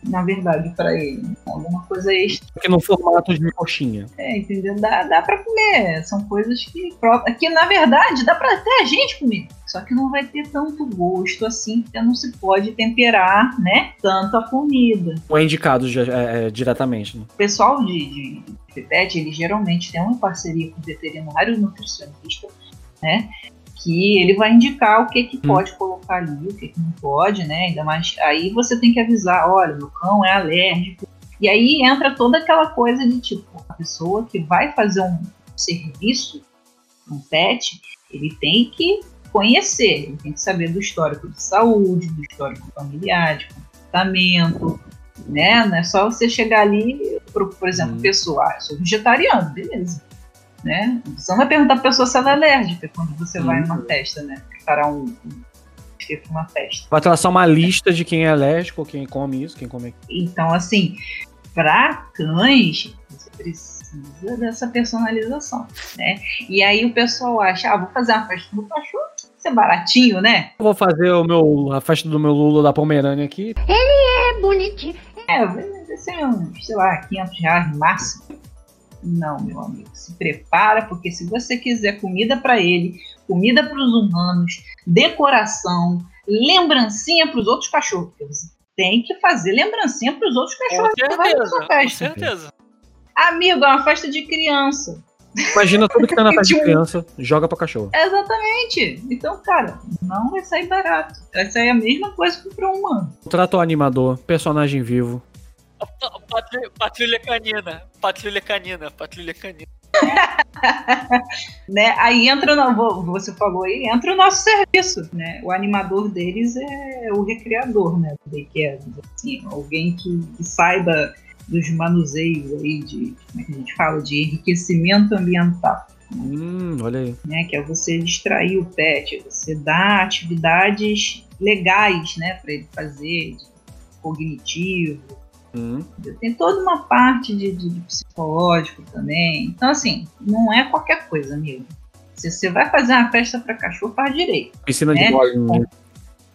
na verdade, para ele. Alguma coisa extra. Aqui no formato de coxinha. É, entendeu? Dá, dá pra comer. São coisas que, que, na verdade, dá pra até a gente comer. Só que não vai ter tanto gosto assim, porque não se pode temperar, né? Tanto a comida. Ou é indicado já, é, é, diretamente, né? O pessoal de, de, de pet, ele geralmente tem uma parceria com o veterinário e nutricionista, né? Que ele vai indicar o que, que Hum. pode colocar ali, o que, que não pode, né? Ainda mais. Aí você tem que avisar, olha, meu cão é alérgico. E aí entra toda aquela coisa de tipo, a pessoa que vai fazer um serviço, um pet, ele tem que conhecer, ele tem que saber do histórico de saúde, do histórico familiar, de comportamento, né? Não é só você chegar ali, por, por exemplo, Hum. pessoa, ah, eu sou vegetariano, beleza. Né? Você não vai perguntar pra pessoa se ela é alérgica quando você vai Hum. numa festa, né? Preparar um, um para uma festa. Vai traçar uma lista de quem é alérgico, quem come isso, quem come aquilo. Então, assim, para cães, você precisa dessa personalização, né? E aí o pessoal acha, ah, vou fazer uma festa no cachorro, Isso é baratinho, né? Eu vou fazer o meu, a festa do meu Lula da Pomerânia aqui. É bonitinho. É, vai ser uns, sei lá, 500 reais no máximo. Não, meu amigo, se prepara, porque se você quiser comida para ele, comida para os humanos, decoração, lembrancinha para os outros cachorros, você tem que fazer lembrancinha para os outros Com cachorros que vai na certeza, sua com festa. certeza. Amigo, é uma festa de criança. Imagina tudo que tá na festa de criança, joga pra cachorro. Exatamente. Então, cara, não vai sair barato. Vai sair a mesma coisa que para um humano. Trato animador, personagem vivo. Pa- Patrulha, patrulha canina, patrulha canina, patrulha canina. né? Aí entra, no, vo- você falou aí, entra o nosso serviço, né? O animador deles é o recriador, né? Do daycare, assim, alguém que, que saiba dos manuseios aí de, como é que a gente fala, de enriquecimento ambiental, Hum, olha aí. né? Que é você distrair o pet, você dar atividades legais, né? Para ele fazer, cognitivo, Hum. tem toda uma parte de, de- de psicológico também. Então, assim, não é qualquer coisa, amigo. Se você vai fazer uma festa para cachorro, faz direito. Piscina É. de bolinha.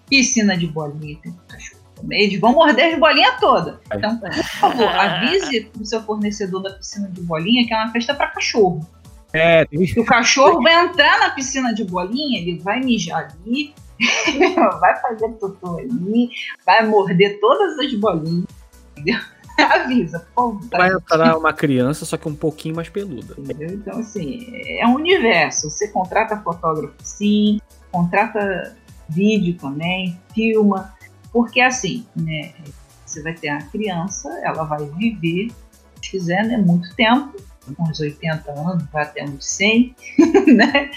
Piscina de bolinha tem cachorro também. Eles vão morder as bolinhas todas. Então, por favor, avise pro seu fornecedor da piscina de bolinha que é uma festa para cachorro. É, tem Que o cachorro vai entrar na piscina de bolinha, ele vai mijar ali, vai fazer tutu ali, vai morder todas as bolinhas. Entendeu? Avisa, favor. vai entrar uma criança, só que um pouquinho mais peluda. Entendeu? Então, assim, é um universo. Você contrata fotógrafo, sim, contrata vídeo também, filma, porque assim, né? Você vai ter a criança, ela vai viver, se quiser, né? Muito tempo, uns 80 anos, vai até uns 100, né?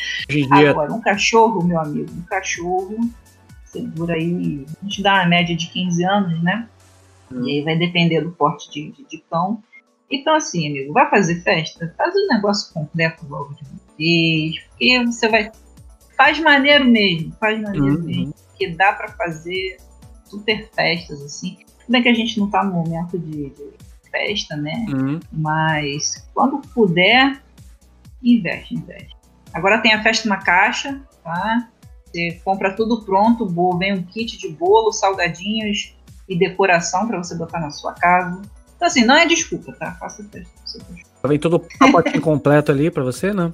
Agora, um cachorro, meu amigo, um cachorro, dura aí, a gente dá uma média de 15 anos, né? Hum. E aí vai depender do porte de, de, de cão. Então, assim, amigo, vai fazer festa? Faz um negócio completo logo de uma vez, porque você vai. Faz maneiro mesmo, faz maneiro Uhum. mesmo, porque dá pra fazer super festas, assim. Tudo bem que a gente não tá no momento de, de festa, né? hum, Mas quando puder, investe, investe. Agora tem a festa na caixa, tá? Você compra tudo pronto, vem um kit de bolo, salgadinhos e decoração para você botar na sua casa. Então assim, não é desculpa, tá? Faça seu cachorro. vem todo o pacotinho completo ali pra você, né?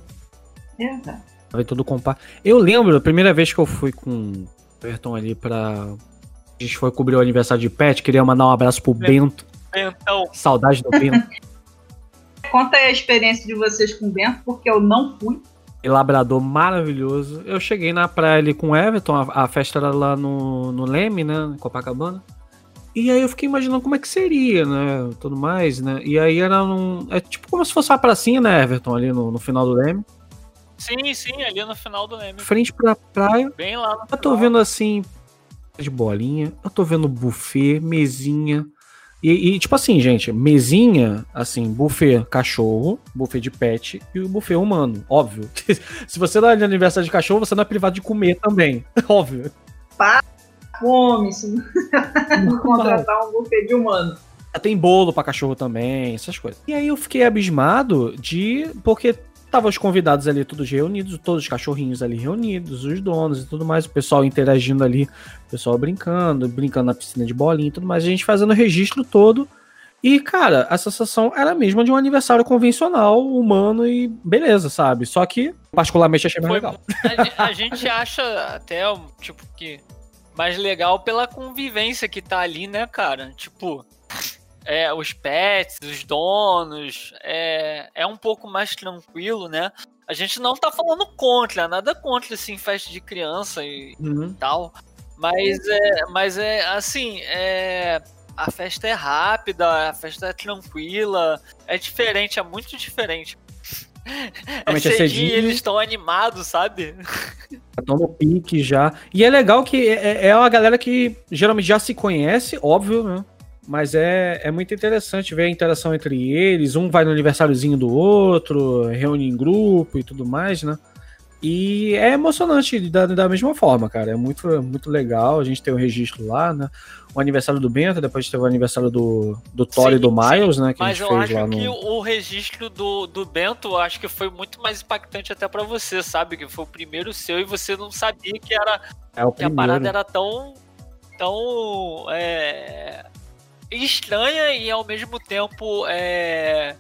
Exato. Vem todo compa. Eu lembro, a primeira vez que eu fui com o Ayrton ali pra. A gente foi cobrir o aniversário de pet, queria mandar um abraço pro Bento. Então, Saudade do Bento. Conta aí a experiência de vocês com o Bento, porque eu não fui. e labrador maravilhoso. Eu cheguei na praia ali com o Everton, a, a festa era lá no, no Leme, né, em Copacabana. E aí eu fiquei imaginando como é que seria, né, tudo mais, né. E aí era um, é tipo como se fosse uma pracinha, né, Everton, ali no, no final do Leme. sim, sim, ali no final do Leme. Frente pra praia, Bem lá no eu tô final. vendo assim, de bolinha, eu tô vendo buffet, mesinha. E, e, tipo assim, gente, mesinha, assim, buffet cachorro, buffet de pet e o buffet humano, óbvio. Se você dá de aniversário de cachorro, você não é privado de comer também, óbvio. Come, se não contratar um buffet de humano. Tem bolo pra cachorro também, essas coisas. E aí eu fiquei abismado de. Porque estavam os convidados ali todos reunidos, todos os cachorrinhos ali reunidos, os donos e tudo mais, o pessoal interagindo ali, o pessoal brincando, brincando na piscina de bolinha e tudo mais, a gente fazendo o registro todo. E, cara, a sensação era a mesma de um aniversário convencional, humano e beleza, sabe? Só que, particularmente, achei mais Foi legal. A, a gente acha até, tipo, que mais legal pela convivência que tá ali, né, cara? Tipo, é, os pets, os donos, é, é um pouco mais tranquilo, né? A gente não tá falando contra, nada contra, assim, festa de criança e Uhum. tal. Mas é, mas é assim, é, a festa é rápida, a festa é tranquila, é diferente, é muito diferente. É é cedinho, cedinho. eles estão animados, sabe? Estão no pique já. E é legal que é, é uma galera que geralmente já se conhece, óbvio, né? Mas é, é muito interessante ver a interação entre eles. Um vai no aniversáriozinho do outro, reúne em grupo e tudo mais, né? E é emocionante da, da mesma forma, cara. É muito, muito legal. A gente tem o registro lá, né? O aniversário do Bento, depois teve o aniversário do, do Thor e do Miles, né? Que Mas a eu gente acho fez lá que no. o registro do, do Bento, eu acho que foi muito mais impactante até pra você, sabe? Que foi o primeiro seu e você não sabia que, era, É o que a parada era tão. tão. É, estranha e ao mesmo tempo é,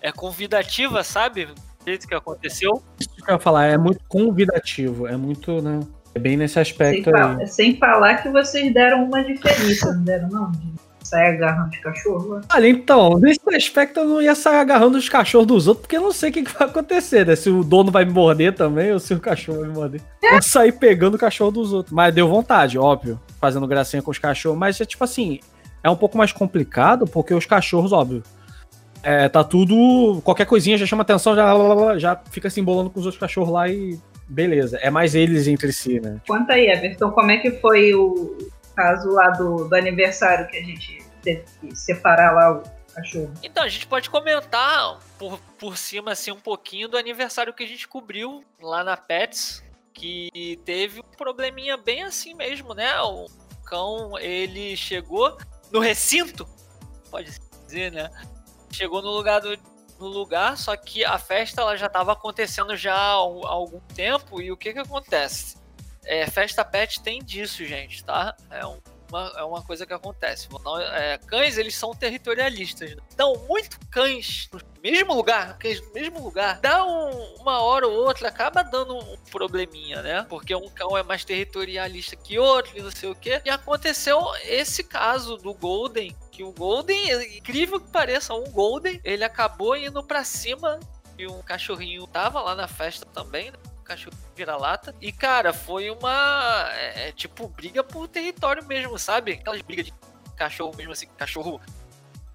é convidativa, sabe? Jeito que aconteceu. Isso que eu ia falar, é muito convidativo. É muito, né? É bem nesse Sem, aspecto fa- aí. sem falar que vocês deram uma diferença, não deram não? De sair agarrando de cachorro lá. Olha, então, nesse aspecto eu não ia sair agarrando os cachorros dos outros, porque eu não sei o que, que vai acontecer, né? Se o dono vai me morder também, ou se o cachorro vai me morder. Eu sair pegando o cachorro dos outros. Mas deu vontade, óbvio, fazendo gracinha com os cachorros. Mas é tipo assim, é um pouco mais complicado, porque os cachorros, óbvio, é, tá tudo. Qualquer coisinha já chama atenção, já, já fica se embolando com os outros cachorros lá e beleza. É mais eles entre si, né? Conta aí, Everton, como é que foi o caso lá do, do aniversário que a gente teve que separar lá o cachorro? Então, a gente pode comentar por, por cima assim um pouquinho do aniversário que a gente cobriu lá na Pets, que teve um probleminha bem assim mesmo, né? O cão, ele chegou no recinto, pode dizer, né? Chegou no lugar do no lugar, só que a festa ela já estava acontecendo já há al- há algum tempo e o que que acontece? É, festa pet tem disso, gente, tá? É um uma, é uma coisa que acontece. Não- é, cães, eles são territorialistas. Né? Então, muito cães no mesmo lugar, cães no mesmo lugar, dá um- uma hora ou outra, acaba dando um probleminha, né? Porque um cão é mais territorialista que outro e não sei o quê. E aconteceu esse caso do Golden, que o Golden, incrível que pareça, um Golden, ele acabou indo pra cima e um cachorrinho tava lá na festa também, né? Cachorro vira-lata. E, cara, foi uma. É, é tipo briga por território mesmo, sabe? Aquelas brigas de cachorro mesmo, assim, cachorro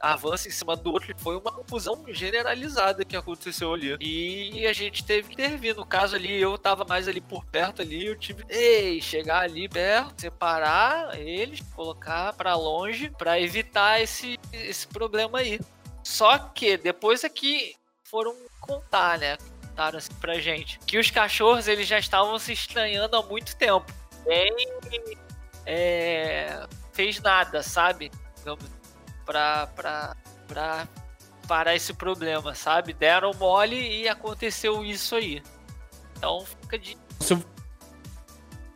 avança em cima do outro. Foi uma confusão generalizada que aconteceu ali. E a gente teve que intervir. No caso ali, eu tava mais ali por perto ali. Eu tive ei, chegar ali perto, separar eles, colocar pra longe pra evitar esse, esse problema aí. Só que depois é que foram contar, né? Contaram assim pra gente que os cachorros eles já estavam se estranhando há muito tempo. Nem é, fez nada, sabe? Pra, pra, pra parar esse problema, sabe? Deram mole e aconteceu isso aí. Então fica de.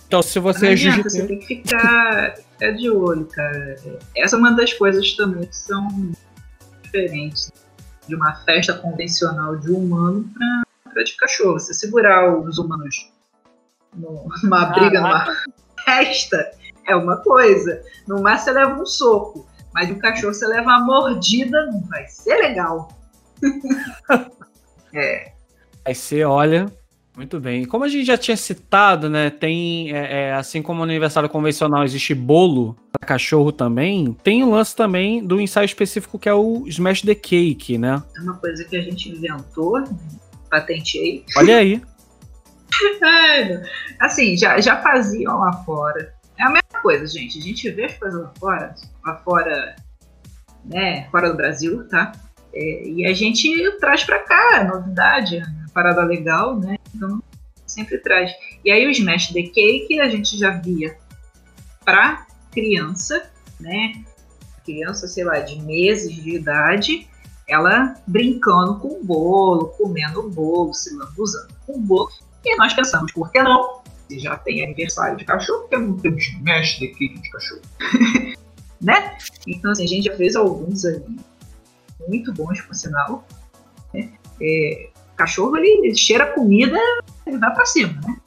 Então, se você Não é adianta, jiu-jitsu. você tem que ficar, ficar de olho, cara. Essa é uma das coisas também que são diferentes de uma festa convencional de humano pra, de cachorro. Você segurar os humanos no- numa briga, numa festa, é uma coisa. No mar você leva um soco, mas o cachorro você leva uma mordida, não vai ser legal. é, Aí você olha. Muito bem. E como a gente já tinha citado, né? Tem. é, é, assim como no aniversário convencional existe bolo para cachorro também, tem um lance também do ensaio específico que é o Smash the Cake, né? é uma coisa que a gente inventou, né? Patenteei. Olha aí. Meu. assim, já, já faziam lá fora. É a mesma coisa, gente. A gente vê as coisas lá fora, lá fora, né, fora do Brasil, tá? É, e a gente traz pra cá, é novidade, é parada legal, né? Então, sempre traz. E aí o Smash the Cake a gente já via pra criança, né? Criança, sei lá, de meses de idade, ela brincando com o bolo, comendo o bolo, se lambuzando com o bolo. E nós pensamos, por que não? Se já tem aniversário de cachorro, por que não temos Cake de cachorro? né? Então, assim, a gente já fez alguns ali, muito bons, por sinal. né? É, cachorro, ele cheira comida, ele vai pra cima, né?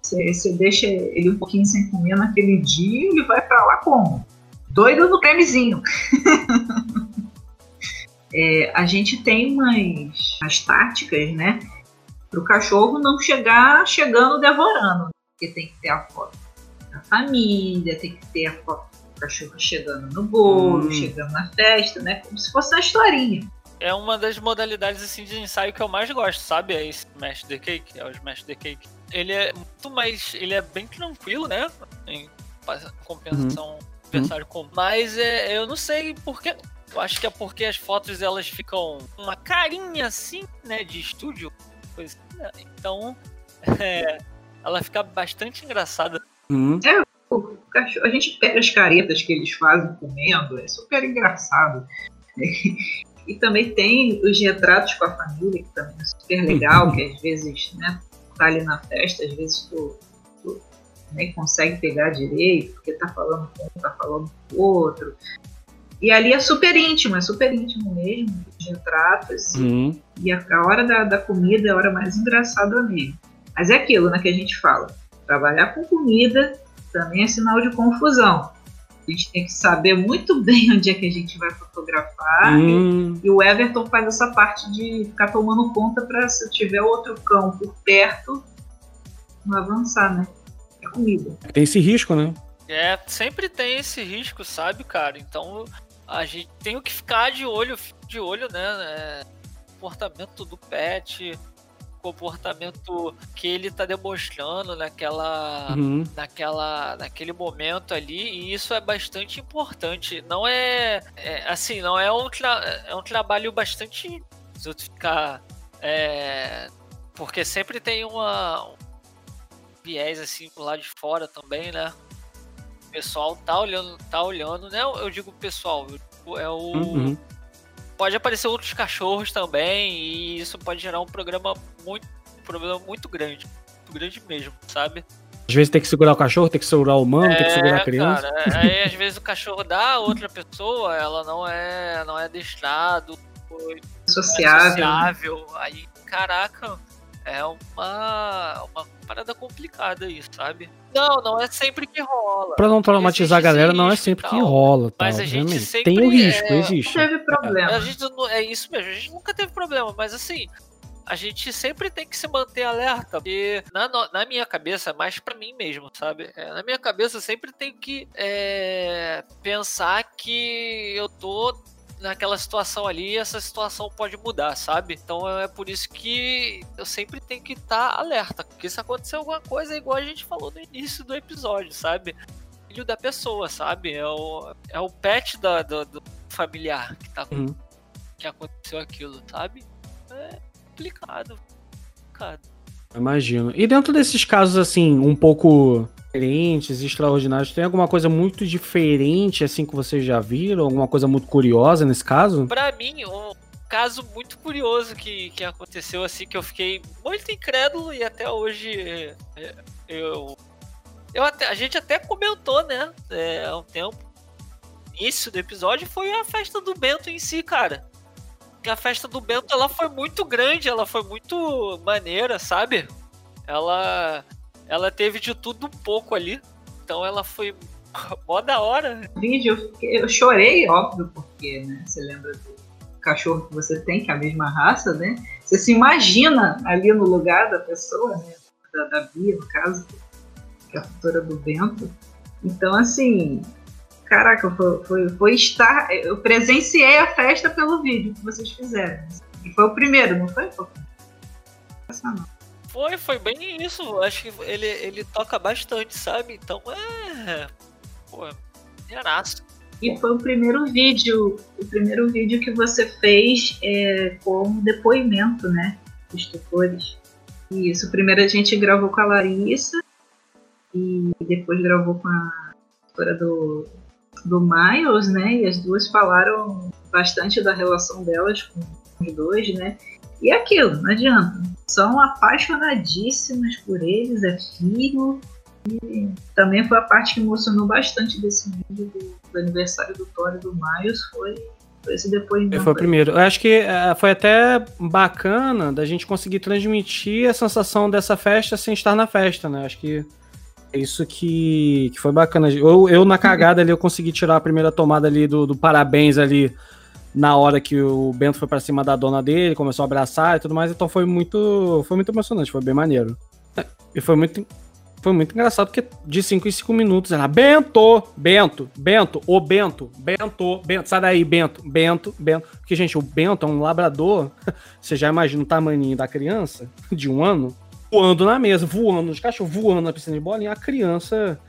Você, você deixa ele um pouquinho sem comer naquele dia, ele vai pra lá como? Doido no cremezinho. É, a gente tem umas, umas táticas, né? Para o cachorro não chegar chegando devorando. Porque tem que ter a foto da família, tem que ter a foto do cachorro chegando no bolo, Hum. chegando na festa, né? Como se fosse uma historinha. É uma das modalidades assim de ensaio que eu mais gosto, sabe? É esse Smash the Cake, é o Smash the Cake. Ele é muito mais. Ele é bem tranquilo, né? Em compensação adversário comum. Mas é, eu não sei porquê. Eu acho que é porque as fotos elas ficam uma carinha assim, né? De estúdio. Coisa assim, né? Então. É, ela fica bastante engraçada. Hum. O cachorro- a gente pega as caretas que eles fazem comendo, é super engraçado. E também tem os retratos com a família, que também é super legal, que às vezes, né, tá ali na festa, às vezes tu, tu nem consegue pegar direito, porque tá falando com um, tá falando com o outro. E ali é super íntimo, é super íntimo mesmo, os retratos. Hum. E a, a hora da, da comida é a hora mais engraçada mesmo. Mas é aquilo né, que a gente fala. Trabalhar com comida também é sinal de confusão. A gente tem que saber muito bem onde é que a gente vai fotografar. Hum. E o Everton faz essa parte de ficar tomando conta para se tiver outro cão por perto, não avançar, né? É comida. Tem esse risco, né? É, sempre tem esse risco, sabe, cara? Então a gente tem que ficar de olho, de olho, né? É, comportamento do pet, comportamento que ele tá demonstrando naquela, Uhum. naquela, naquele momento ali, e isso é bastante importante. Não é, é, assim, não é um, é um trabalho bastante se eu ficar é, porque sempre tem uma um viés assim pro lado de fora também, né? O pessoal tá olhando, tá olhando, né? Eu digo pessoal, é o Uhum. pode aparecer outros cachorros também e isso pode gerar um programa muito um problema muito grande, muito grande mesmo, sabe? Às vezes tem que segurar o cachorro, tem que segurar o humano, tem que segurar a criança. Cara, aí às vezes o cachorro dá outra pessoa, ela não é, não é adestrado, não é Sociável. sociável. Aí, caraca, é uma, uma parada complicada isso, sabe? Não, não é sempre que rola. Pra não traumatizar a galera, não é sempre que tal. rola. Tá, Mas a gente obviamente. sempre Tem o risco, é- Não existe. teve problema. A gente não- é isso mesmo, a gente nunca teve problema, mas assim, a gente sempre tem que se manter alerta, porque na, na minha cabeça, mais pra mim mesmo, sabe? É, na minha cabeça sempre tenho que é, pensar que eu tô naquela situação ali essa situação pode mudar, sabe? Então é por isso que eu sempre tenho que estar alerta, porque se acontecer alguma coisa, é igual a gente falou no início do episódio, sabe? Filho da pessoa, sabe? É o, é o pet da, do, do familiar que tá Uhum. que aconteceu aquilo, sabe? É complicado. complicado. Imagino. E dentro desses casos, assim, um pouco diferentes, extraordinários, tem alguma coisa muito diferente, assim, que vocês já viram? Alguma coisa muito curiosa nesse caso? Pra mim, um caso muito curioso que, que aconteceu, assim, que eu fiquei muito incrédulo e até hoje é, eu. eu até, a gente até comentou, né? é, há um tempo. Início do episódio foi a festa do Bento em si, cara. Que a festa do Bento ela foi muito grande, ela foi muito maneira, sabe? Ela ela teve de tudo um pouco ali. Então ela foi mó da hora. vídeo, eu, chorei, óbvio, porque né, você lembra do cachorro que você tem, que é a mesma raça, né? Você se imagina ali no lugar da pessoa, né? Da, da Bia, no caso, que é a futura do Bento. Então, assim, caraca, foi, foi, foi estar. Eu presenciei a festa pelo vídeo que vocês fizeram. E foi o primeiro, não foi? Foi essa não. Foi, foi bem isso. Acho que ele, ele toca bastante, sabe? Então é. Pô, maneiraço. E foi o primeiro vídeo, o primeiro vídeo que você fez é, com depoimento, né? Dos tutores. Isso, primeiro a gente gravou com a Larissa e depois gravou com a tutora do, do Miles, né? E as duas falaram bastante da relação delas com os dois, né? E é aquilo, não adianta. São apaixonadíssimas por eles, é filho. E também foi a parte que emocionou bastante desse vídeo do, do aniversário do Thor e do Miles, foi, esse depoimento. Foi o primeiro. Eu acho que eh, foi até bacana da gente conseguir transmitir a sensação dessa festa sem estar na festa, né? Acho que é isso que, que foi bacana. Eu, eu, na cagada ali, eu consegui tirar a primeira tomada ali do, do parabéns ali na hora que o Bento foi pra cima da dona dele, começou a abraçar e tudo mais, então foi muito, foi muito emocionante, foi bem maneiro. E foi muito, foi muito engraçado, porque de 5 em 5 minutos era Bento, Bento, Bento, ô Bento, Bento, Bento, sai daí, Bento, Bento, Bento. Porque, gente, o Bento é um labrador, você já imagina o tamanho da criança, de um ano, voando na mesa, voando, os cachorros voando na piscina de bolinha, a criança.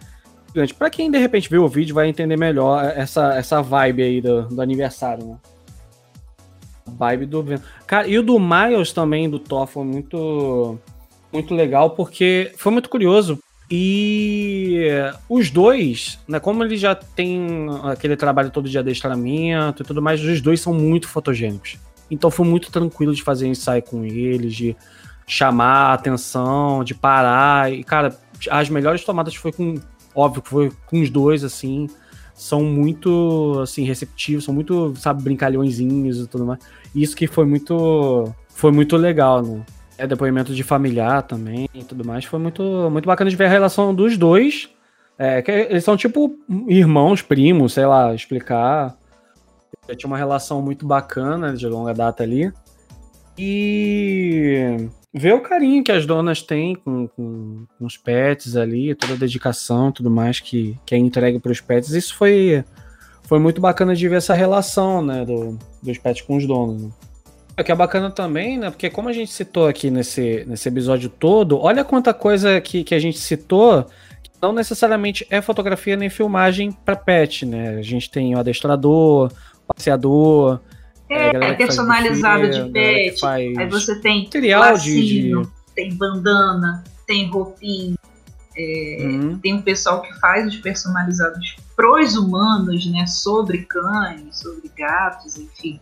Pra quem, de repente, vê o vídeo, vai entender melhor essa, essa vibe aí do, do aniversário, né? Vibe do Bento. Cara, e o do Miles também, do Thor, foi muito Muito legal, porque foi muito curioso. E os dois, né, como ele já tem aquele trabalho todo de adestramento e tudo mais, os dois são muito fotogênicos. Então foi muito tranquilo de fazer ensaio com eles, de chamar a atenção, de parar. E, cara, as melhores tomadas foi com. Óbvio que foi com os dois, assim. São muito, assim, receptivos, são muito, sabe, brincalhõezinhos e tudo mais. Isso que foi muito. Foi muito legal, né? É depoimento de familiar também e tudo mais. Foi muito, muito bacana de ver a relação dos dois. É, que eles são tipo irmãos, primos, sei lá, explicar. Já tinha uma relação muito bacana de longa data ali. E ver o carinho que as donas têm com, com, com os pets ali, toda a dedicação tudo mais que, que é entregue para os pets. Isso foi, foi muito bacana de ver essa relação né, do, dos pets com os donos. Né? O que é bacana também, né? Porque como a gente citou aqui nesse, nesse episódio todo, olha quanta coisa que, que a gente citou que não necessariamente é fotografia nem filmagem para pet, né? A gente tem o adestrador, o passeador, é, é personalizado de pet. Aí você tem material lacinho, de, tem bandana, tem roupinha. É, uhum. Tem um pessoal que faz os personalizados pros humanos, né? Sobre cães, sobre gatos, enfim.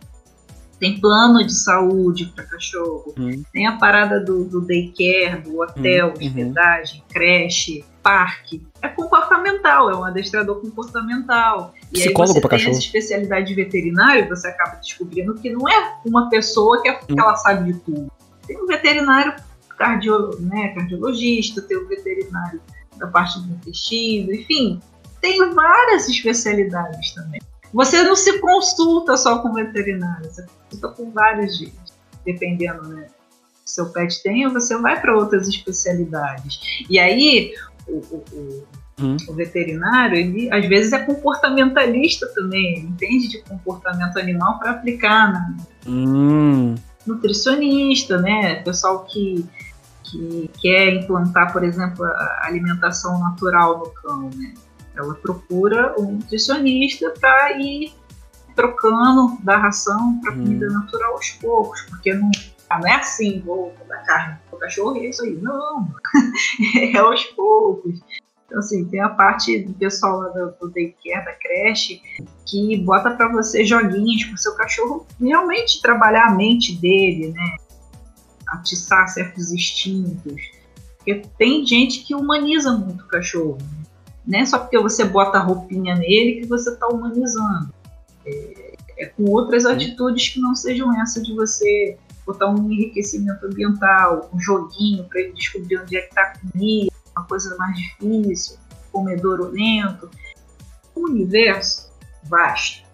Tem plano de saúde para cachorro. Uhum. Tem a parada do, do daycare, do hotel, uhum. hospedagem, creche, parque. É comportamental, é um adestrador comportamental. E Psicólogo aí você tem cachorro. essa especialidade de veterinário, você acaba descobrindo que não é uma pessoa que, é, que ela sabe de tudo. Tem um veterinário cardio, né, cardiologista, tem um veterinário da parte do intestino, enfim, tem várias especialidades também. Você não se consulta só com veterinário, você consulta com vários dias, dependendo, né? Se seu pet tem, você vai para outras especialidades. E aí, o, o, o, hum. o, veterinário, ele às vezes é comportamentalista também, ele entende de comportamento animal para aplicar na hum. nutricionista, né? Pessoal que, que quer implantar, por exemplo, a alimentação natural no cão, né? Ela procura um nutricionista para ir trocando da ração para comida hum. natural aos poucos, porque não, não é assim, vou dar carne para o cachorro e é isso aí. Não, é aos poucos. Então, assim, tem a parte do pessoal lá do, do daycare, da creche, que bota para você joguinhos para o seu cachorro realmente trabalhar a mente dele, né? Atiçar certos instintos. Porque tem gente que humaniza muito o cachorro. Não é só porque você bota a roupinha nele que você está humanizando. É, é, com outras atitudes que não sejam essa de você botar um enriquecimento ambiental, um joguinho para ele descobrir onde é que está a comida, uma coisa mais difícil, comedor lento. Um universo vasto.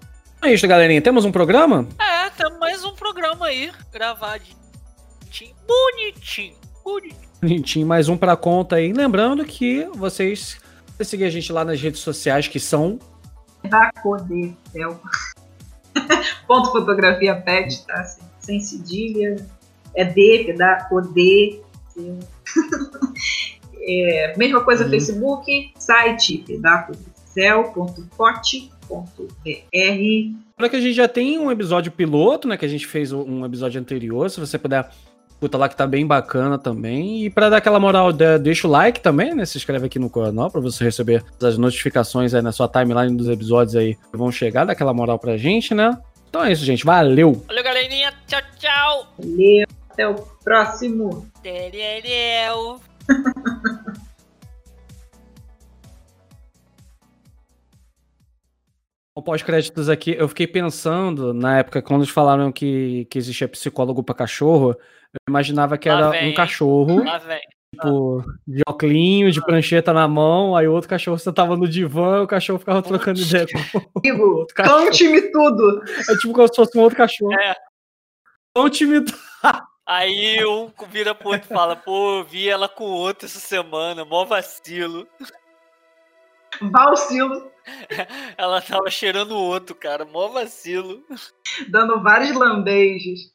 É isso, galerinha. Temos um programa? É, temos mais um programa aí, gravadinho. Bonitinho, bonitinho. Bonitinho, mais um para conta aí. Lembrando que vocês seguir a gente lá nas redes sociais, que são. Da Codecel. Ponto fotografia pet, tá? Sem, sem cedilha. É D, da Code. é, mesma coisa uhum. Facebook, site pedacodecel.cote.br. Olha que a gente já tem um episódio piloto, né? Que a gente fez um episódio anterior. Se você puder Escuta lá que tá bem bacana também. E para dar aquela moral, deixa o like também, né? Se inscreve aqui no canal para você receber as notificações aí na sua timeline dos episódios aí que vão chegar, dá aquela moral pra gente, né? Então é isso, gente. Valeu! Valeu, galerinha. Tchau, tchau. Valeu. Até o próximo. Valeu. O pós-créditos aqui, eu fiquei pensando, na época, quando eles falaram que, que existia psicólogo para cachorro, eu imaginava que era vem, um cachorro, tipo, de óculos, de prancheta na mão, aí o outro cachorro sentava no divã, o cachorro ficava trocando ideia com o outro cachorro. time tudo! É tipo como se fosse um outro cachorro. É. Tão time tudo. Aí um vira pro outro e fala, pô, vi ela com outro essa semana, mó vacilo. Vacilo. Ela tava cheirando o outro, cara. Mó vacilo. Dando vários lambejos.